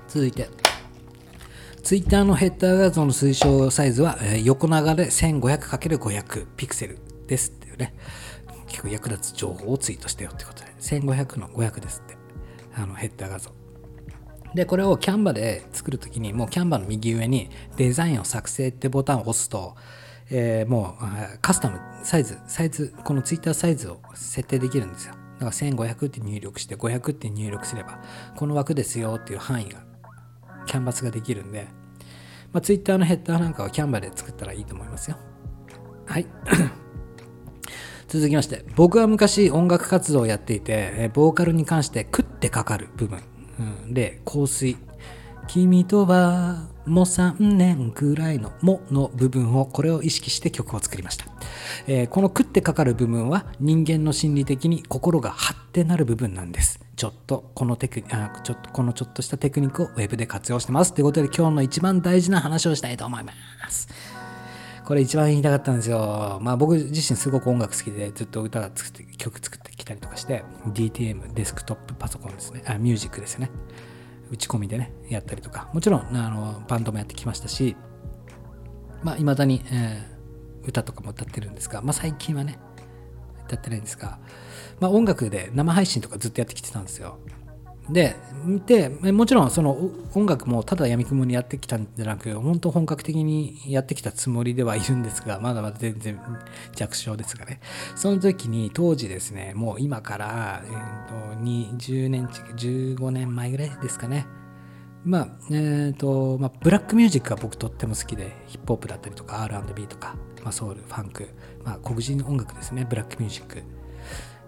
続いて、Twitter のヘッダー画像の推奨サイズは、え横長で 1500×500 ピクセルですっていうね、結構役立つ情報をツイートしてよってことで、1500の500ですって、あのヘッダー画像。で、これをキャンバで作るときに、もうキャンバの右上にデザインを作成ってボタンを押すと、えー、もうカスタム、サイズ、サイズ、このツイッターサイズを設定できるんですよ。だから1500って入力して、500って入力すれば、この枠ですよっていう範囲が、キャンバスができるんで、まあ、ツイッターのヘッダーなんかはキャンバで作ったらいいと思いますよ。はい。[CLEARS THROAT] 続きまして、僕は昔音楽活動をやっていて、ボーカルに関して食ってかかる部分、で香水。君とはもう3年くらいのもの部分をこれを意識して曲を作りました、えー、この食ってかかる部分は人間の心理的に心が張ってなる部分なんです。ちょっとこのテクあちょっとこのちょっとしたテクニックをウェブで活用してます。ということで今日の一番大事な話をしたいと思います。これ一番言いたかったんですよ。まあ僕自身すごく音楽好きでずっと歌が作って曲作って来たりとかして DTM デスクトップパソコンですね。あ、ミュージックですね。打ち込みでね、やったりとか。もちろんあのバンドもやってきましたし、まあいまだに、えー、歌とかも歌ってるんですが、まあ最近はね、歌ってないんですが、まあ音楽で生配信とかずっとやってきてたんですよ。ででもちろんその音楽もただやみくもにやってきたんじゃなく本当本格的にやってきたつもりではいるんですがまだまだ全然弱小ですがね。その時に当時ですねもう今から、えー、と20年15年前ぐらいですかね。まあえーとまあ、ブラックミュージックが僕とっても好きでヒップホップだったりとか R&B とか、まあ、ソウルファンク、まあ、黒人音楽ですねブラックミュージック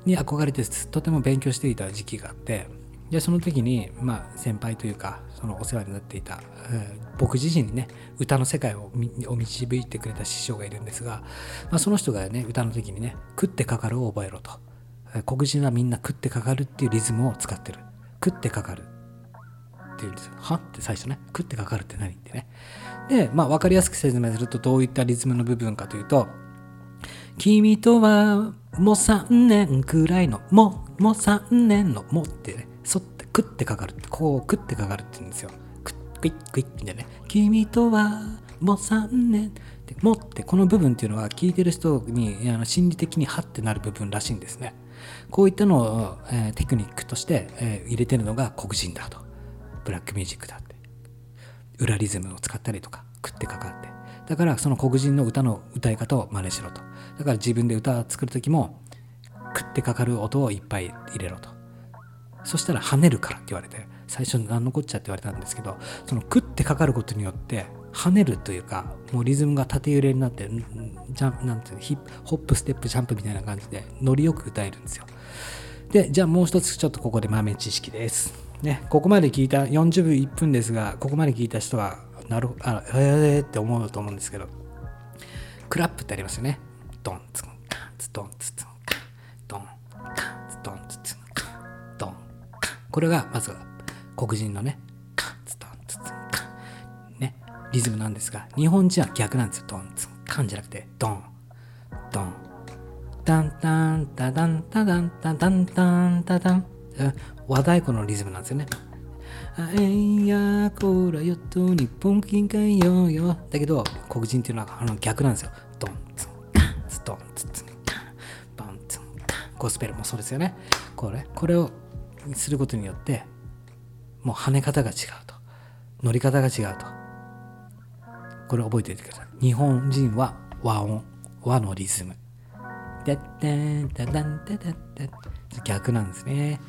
に憧れてとても勉強していた時期があってでその時に、まあ、先輩というかそのお世話になっていた、えー、僕自身にね歌の世界をを導いてくれた師匠がいるんですが、まあ、その人がね歌の時にね「食ってかかる」を覚えろと。黒人はみんな食ってかかるっていうリズムを使ってる。食ってかかる。って言うんですよ。はって最初ね、食ってかかるって何ってね。で、まあ分かりやすく説明するとどういったリズムの部分かというと、君とはもう3年くらいの、も、もう3年の、もってね、食ってかかるって、こう食ってかかるって言うんですよ。クックイックイッみたいなね。君とはもう3年でもってこの部分っていうのは聞いてる人にあの心理的にハッてなる部分らしいんですね。こういったのを、えー、テクニックとして、えー、入れてるのが黒人だと。ブラックミュージックだって裏リズムを使ったりとか食ってかかってだからその黒人の歌の歌い方を真似しろとだから自分で歌を作る時も食ってかかる音をいっぱい入れろとそしたら跳ねるからって言われて最初何のこっちゃって言われたんですけどその食ってかかることによって跳ねるというかもうリズムが縦揺れになってジャンなんていうヒップホップステップジャンプみたいな感じでノリよく歌えるんですよ。でじゃあもう一つちょっとここで豆知識です。ね、ここまで聞いた40分1分ですがここまで聞いた人はなるあええー、って思うと思うんですけどクラップってありますよね。ドンツンカンツドンツン。これがまず黒人のねカンツドンツツンカン。ね。リズムなんですが日本人は逆なんですよ。ドンツン。カンじゃなくてドン。ドン。タンタンタダンタダンタダンタン。タダン和太鼓のリズムなんですよね。あえやこらよと日本金海よよ。だけど、黒人っていうのはあの逆なんですよ。ドンツン。カンツドン。ツツン。カン。ボンツン。カン。ゴスペルもそうですよね。これ、これをすることによって、もう跳ね方が違うと。乗り方が違うと。これ覚えておいてください。日本人は和音、和のリズム。逆なんですね。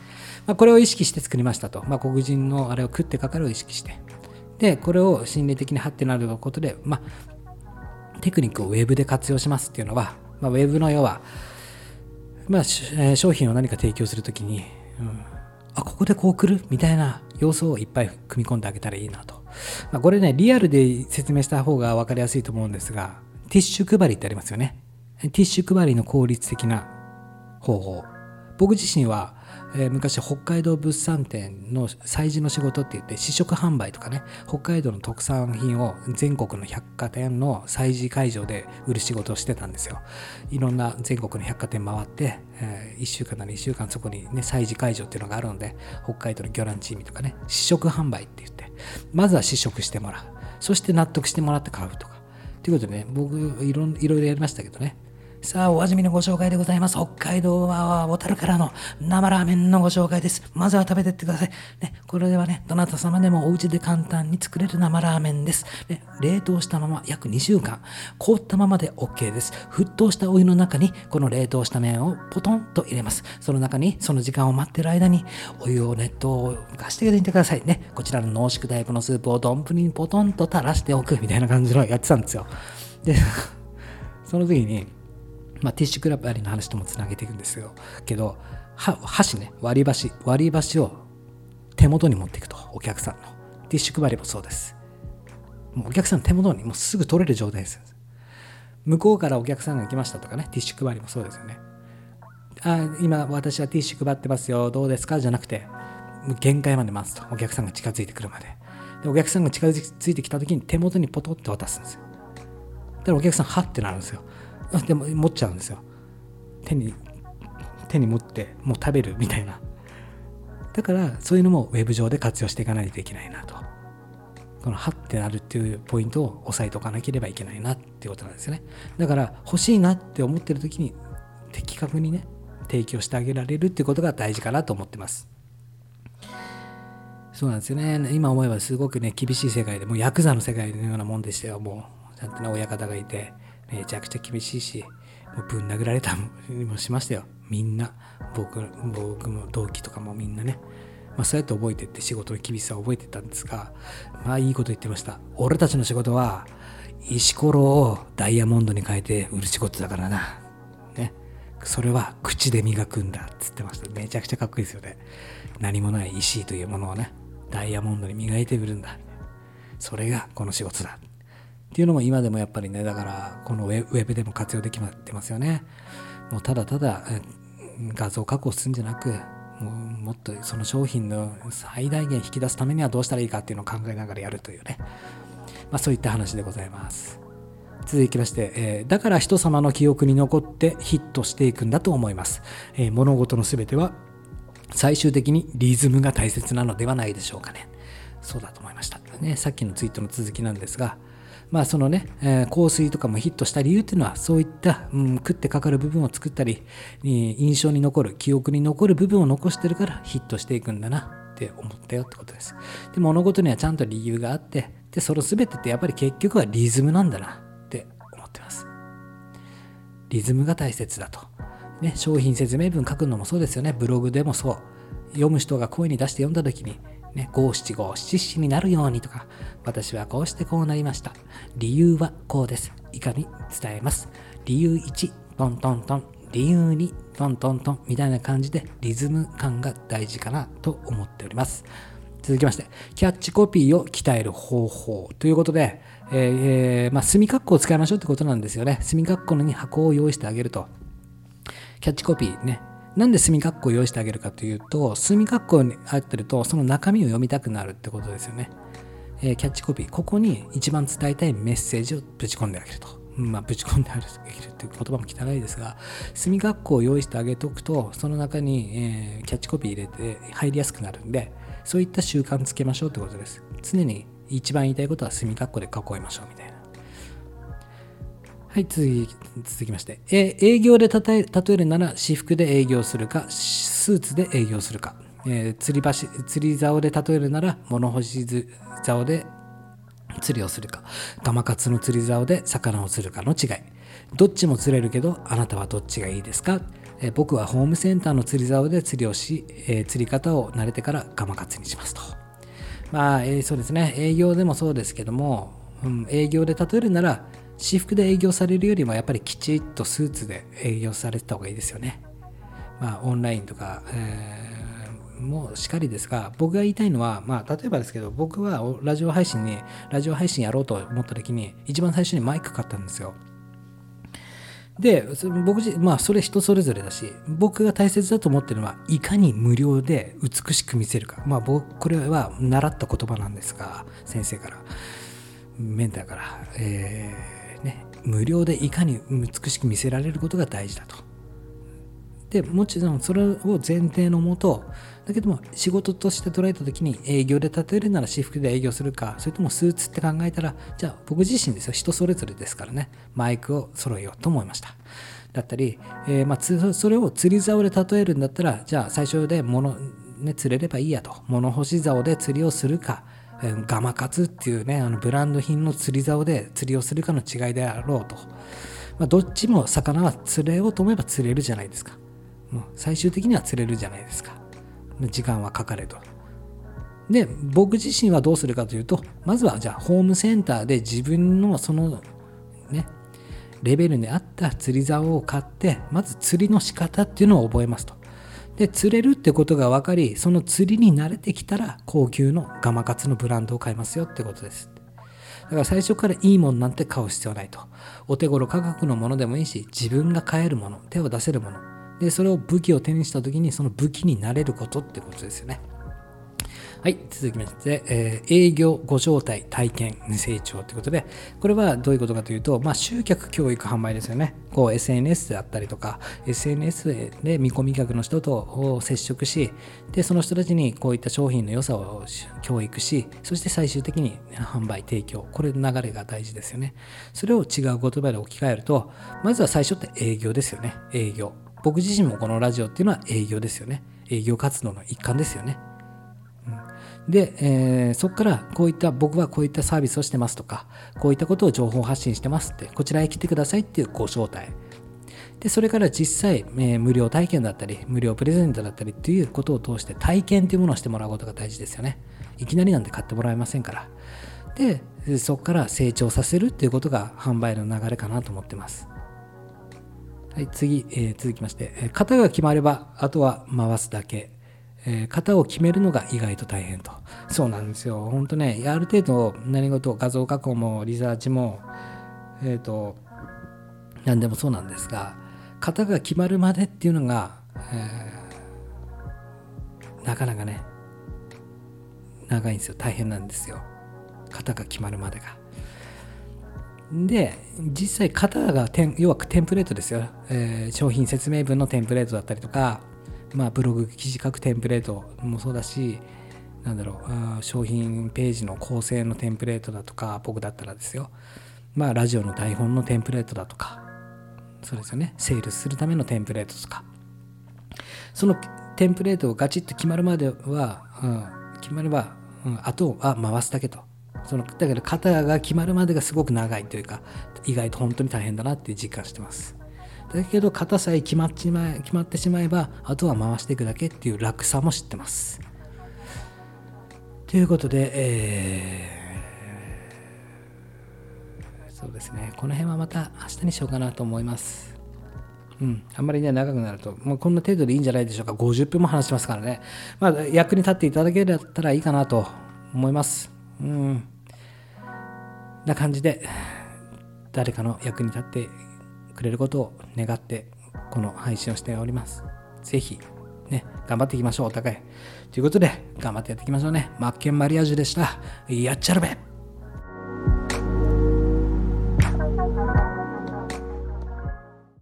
まあ、これを意識して作りましたと。まあ、黒人のあれを食ってかかるを意識して。で、これを心理的にハッてなることで、まあ、テクニックをウェブで活用しますっていうのは、まあ、ウェブの要は、まあ、商品を何か提供するときに、うん、あ、ここでこう来る？みたいな要素をいっぱい組み込んであげたらいいなと。まあ、これね、リアルで説明した方が分かりやすいと思うんですが、ティッシュ配りってありますよね。ティッシュ配りの効率的な方法。僕自身は、えー、昔北海道物産展の催事の仕事って言って試食販売とかね北海道の特産品を全国の百貨店の催事会場で売る仕事をしてたんですよ。いろんな全国の百貨店回って、えー、1週間なら1週間そこにね催事会場っていうのがあるので北海道の魚卵チームとかね試食販売って言ってまずは試食してもらう。そして納得してもらって買うとか。ということでね僕いろいろやりましたけどね。さあ、お味見のご紹介でございます。北海道は小樽からの生ラーメンのご紹介です。まずは食べてってください。ね、これではね、どなた様でもお家で簡単に作れる生ラーメンです。ね、冷凍したまま約2週間、凍ったままで OK です。沸騰したお湯の中にこの冷凍した麺をポトンと入れます。その中にその時間を待ってる間にお湯を熱湯を貸してみてくださいね。こちらの濃縮タイプのスープを丼にポトンと垂らしておくみたいな感じのやってたんですよ。で、その時に、まあ、ティッシュクラブありの話ともつなげていくんですよ。けど箸ね割り箸割り箸を手元に持っていくとお客さんの。ティッシュ配りもそうです。もうお客さんの手元にもうすぐ取れる状態です。向こうからお客さんが来ましたとかねティッシュ配りもそうですよね。あ今私はティッシュ配ってますよ。どうですか？じゃなくて限界まで待つと。お客さんが近づいてくるまで。でお客さんが近づいてきた時に手元にポトって渡すんですよ。だからお客さんはってなるんですよ。でも持っちゃうんですよ。手に手に持ってもう食べるみたいな。だからそういうのもウェブ上で活用していかないといけないなと。このハッてなるっていうポイントを押さえておかなければいけないなっていうことなんですよね。だから欲しいなって思ってる時に的確にね提供してあげられるっていうことが大事かなと思ってます。そうなんですよね。今思えばすごくね厳しい世界でもうヤクザの世界のようなもんでしたよ。もうちゃんとね親方がいて。めちゃくちゃ厳しいし、もうぶん殴られたりもしましたよ。みんな。僕僕も同期とかもみんなね。まあ、そうやって覚えてって仕事の厳しさを覚えてたんですがまあいいこと言ってました。俺たちの仕事は石ころをダイヤモンドに変えて売る仕事だからな。ね。それは口で磨くんだ。っつってました。めちゃくちゃかっこいいですよね。何もない石というものをねダイヤモンドに磨いて売るんだ。それがこの仕事だ。っていうのも今でもやっぱりねだからこのウェブでも活用できてますよね。もうただただ画像加工するんじゃなくもうもっとその商品の最大限引き出すためにはどうしたらいいかっていうのを考えながらやるというね、まあ、そういった話でございます。続きまして、えー、だから人様の記憶に残ってヒットしていくんだと思います、えー、物事の全ては最終的にリズムが大切なのではないでしょうかね。そうだと思いました。ねさっきのツイートの続きなんですがまあそのね、えー、香水とかもヒットした理由っていうのはそういった、うん、食ってかかる部分を作ったり、印象に残る、記憶に残る部分を残してるからヒットしていくんだなって思ったよってことです。で、物事にはちゃんと理由があって、で、その全てってやっぱり結局はリズムなんだなって思ってます。リズムが大切だと。ね、商品説明文書くのもそうですよね。ブログでもそう。読む人が声に出して読んだ時に、ね、五七五七七になるようにとか、私はこうしてこうなりました。理由はこうです。以下に伝えます。理由1、トントントン。理由2、トントントン。みたいな感じでリズム感が大事かなと思っております。続きまして、キャッチコピーを鍛える方法ということで、えー、まあ、墨括弧を使いましょうってことなんですよね。墨括弧に箱を用意してあげると。キャッチコピーね、なんで墨括弧を用意してあげるかというと、墨括弧に入ってると、その中身を読みたくなるってことですよね。えー、キャッチコピー、ここに一番伝えたいメッセージをぶち込んであげると。まあ、ぶち込んであげるっていう言葉も汚いですが、墨括弧を用意してあげておくと、その中に、えー、キャッチコピー入れて入りやすくなるんで、そういった習慣つけましょうってことです。常に一番言いたいことは墨括弧で囲いましょうみたいな。はい、続き続きまして、え営業で例え例えるなら私服で営業するか、スーツで営業するか、えー、釣り橋釣り竿で例えるなら物干し竿で釣りをするか、ガマカツの釣り竿で魚を釣るかの違い。どっちも釣れるけど、あなたはどっちがいいですか、えー、僕はホームセンターの釣り竿で釣りをし、え、釣り方を慣れてからガマカツにしますと。まあ、えー、そうですね、営業でもそうですけども、うん、営業で例えるなら、私服で営業されるよりもやっぱりきちっとスーツで営業されてた方がいいですよね。まあオンラインとか、えー、もうしかりですが僕が言いたいのは、まあ、例えばですけど僕はラジオ配信にラジオ配信やろうと思った時に一番最初にマイク買ったんですよ。で僕自まあそれ人それぞれだし僕が大切だと思ってるのはいかに無料で美しく見せるかまあ僕これは習った言葉なんですが先生からメンターから、えー、無料でいかに美しく見せられることが大事だと。でもちろんそれを前提のもとだけども仕事として捉えた時に営業で例えるなら私服で営業するかそれともスーツって考えたらじゃあ僕自身ですよ。人それぞれですからね。マイクを揃えようと思いました。だったり、えー、まあ、それを釣り竿で例えるんだったらじゃあ最初で物、ね、釣れればいいやと。物干し竿で釣りをするか。ガマカツっていうね、あのブランド品の釣り竿で釣りをするかの違いであろうと。まあ、どっちも魚は釣れようと思えば釣れるじゃないですか。もう最終的には釣れるじゃないですか。時間はかかれと。で、僕自身はどうするかというと、まずはじゃあホームセンターで自分のそのね、レベルに合った釣り竿を買って、まず釣りの仕方っていうのを覚えますと。で釣れるってことが分かりその釣りに慣れてきたら高級のガマカツのブランドを買いますよってことです。だから最初からいいもんなんて買う必要ないと。お手頃価格のものでもいいし自分が買えるもの手を出せるもの。でそれを武器を手にした時にその武器になれることってことですよね。はい、続きまして、えー、営業、ご招待、体験、成長ということで、これはどういうことかというと、まあ、集客、教育、販売ですよね。こう SNS であったりとか、SNS で見込み客の人と接触し、で、その人たちにこういった商品の良さを教育し、そして最終的に販売、提供、これ流れが大事ですよね。それを違う言葉で置き換えると、まずは最初って営業ですよね。営業。僕自身もこのラジオっていうのは営業ですよね。営業活動の一環ですよね。で、えー、そこからこういった僕はこういったサービスをしてますとかこういったことを情報発信してますってこちらへ来てくださいっていうご招待。でそれから実際、えー、無料体験だったり無料プレゼントだったりっていうことを通して体験というものをしてもらうことが大事ですよね。いきなりなんて買ってもらえませんから。でそこから成長させるっていうことが販売の流れかなと思ってます。はい次、えー、続きまして、型が決まればあとは回すだけ。えー、型を決めるのが意外と大変と。そうなんですよ。本当ね、ある程度何事、画像加工もリサーチも、えっ、ー、と、何でもそうなんですが、型が決まるまでっていうのが、えー、なかなかね長いんですよ大変なんですよ型が決まるまでがで実際型が要はテンプレートですよ、えー、商品説明文のテンプレートだったりとかまあブログ記事書くテンプレートもそうだしなんだろう商品ページの構成のテンプレートだとか僕だったらですよ。まあラジオの台本のテンプレートだとかそうですよね。セールスするためのテンプレートとか。そのテンプレートをガチッと決まるまでは、うん、決まれば、うん、あとは回すだけと。そのだけど型が決まるまでがすごく長いというか意外と本当に大変だなって実感してます。だけど型さえ決まっちま決まってしまえばあとは回していくだけっていう楽さも知ってますということで、えーそうですね。この辺はまた明日にしようかなと思います。うん。あんまりね、長くなると、もうこんな程度でいいんじゃないでしょうか。50分も話しますからね。まあ、役に立っていただけたらいいかなと思います。うん。な感じで、誰かの役に立ってくれることを願って、この配信をしております。ぜひ、ね、頑張っていきましょう、お互い。ということで、頑張ってやっていきましょうね。マッケンマリアージュでした。やっちゃるべ